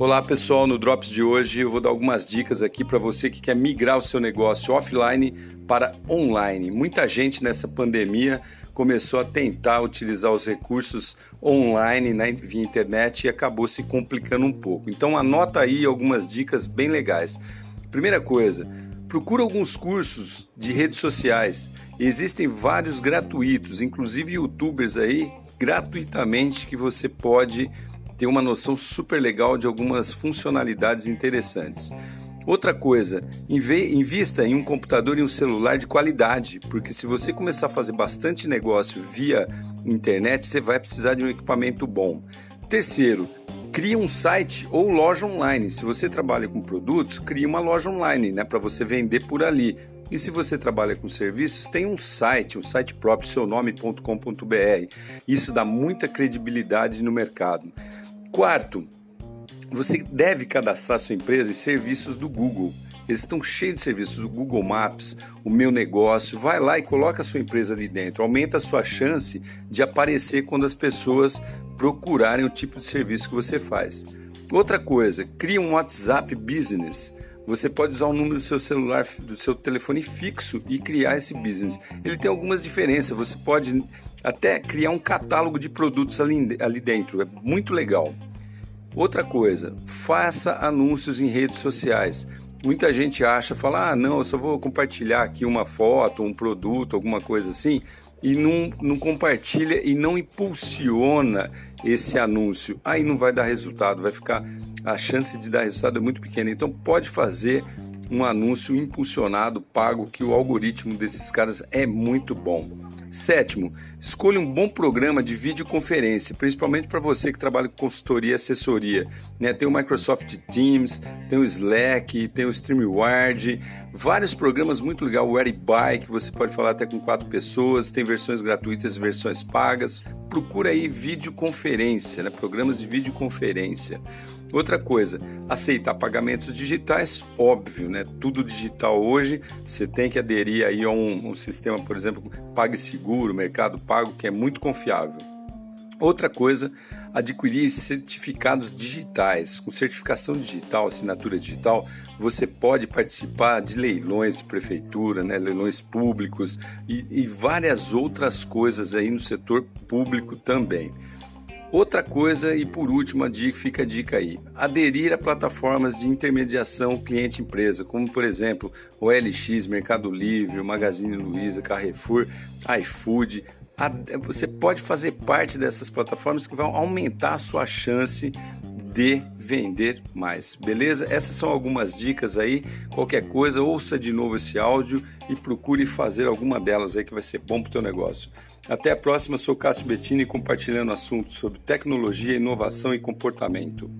Olá pessoal, no Drops de hoje eu vou dar algumas dicas aqui para você que quer migrar o seu negócio offline para online. Muita gente nessa pandemia começou a tentar utilizar os recursos online né, via internet e acabou se complicando um pouco. Então anota aí algumas dicas bem legais. Primeira coisa, procura alguns cursos de redes sociais. Existem vários gratuitos, inclusive youtubers aí gratuitamente que você pode ter uma noção super legal de algumas funcionalidades interessantes. Outra coisa, invista em um computador e um celular de qualidade, porque se você começar a fazer bastante negócio via internet, você vai precisar de um equipamento bom. Terceiro, crie um site ou loja online. Se você trabalha com produtos, crie uma loja online, né, para você vender por ali. E se você trabalha com serviços, tem um site, um site próprio, seunome.com.br. Isso dá muita credibilidade no mercado. Quarto, você deve cadastrar sua empresa em serviços do Google. Eles estão cheios de serviços do Google Maps, o meu negócio. Vai lá e coloca a sua empresa ali dentro. Aumenta a sua chance de aparecer quando as pessoas procurarem o tipo de serviço que você faz. Outra coisa, crie um WhatsApp Business. Você pode usar o número do seu celular, do seu telefone fixo e criar esse business. Ele tem algumas diferenças. Você pode até criar um catálogo de produtos ali, ali dentro. É muito legal. Outra coisa, faça anúncios em redes sociais. Muita gente acha, fala, ah, não, eu só vou compartilhar aqui uma foto, um produto, alguma coisa assim, e não, não compartilha e não impulsiona esse anúncio. Aí não vai dar resultado, vai ficar. A chance de dar resultado é muito pequena. Então pode fazer um anúncio impulsionado, pago, que o algoritmo desses caras é muito bom. Sétimo, escolha um bom programa de videoconferência, principalmente para você que trabalha com consultoria e assessoria. Né? Tem o Microsoft Teams, tem o Slack, tem o StreamYard, vários programas muito legais. O Whereby, que você pode falar até com quatro pessoas, tem versões gratuitas e versões pagas. Procura aí videoconferência, né? programas de videoconferência. Outra coisa, aceitar pagamentos digitais, óbvio, né? Tudo digital hoje, você tem que aderir aí a um, um sistema, por exemplo, PagSeguro, Mercado Pago, que é muito confiável. Outra coisa, adquirir certificados digitais. Com certificação digital, assinatura digital, você pode participar de leilões de prefeitura, né, leilões públicos e, e várias outras coisas aí no setor público também. Outra coisa, e por último, a dica, fica a dica aí: aderir a plataformas de intermediação cliente-empresa, como por exemplo o LX, Mercado Livre, Magazine Luiza, Carrefour, iFood. Você pode fazer parte dessas plataformas que vão aumentar a sua chance de vender mais, beleza? Essas são algumas dicas aí. Qualquer coisa, ouça de novo esse áudio e procure fazer alguma delas aí que vai ser bom para o teu negócio. Até a próxima, sou Cássio Bettini compartilhando assuntos sobre tecnologia, inovação e comportamento.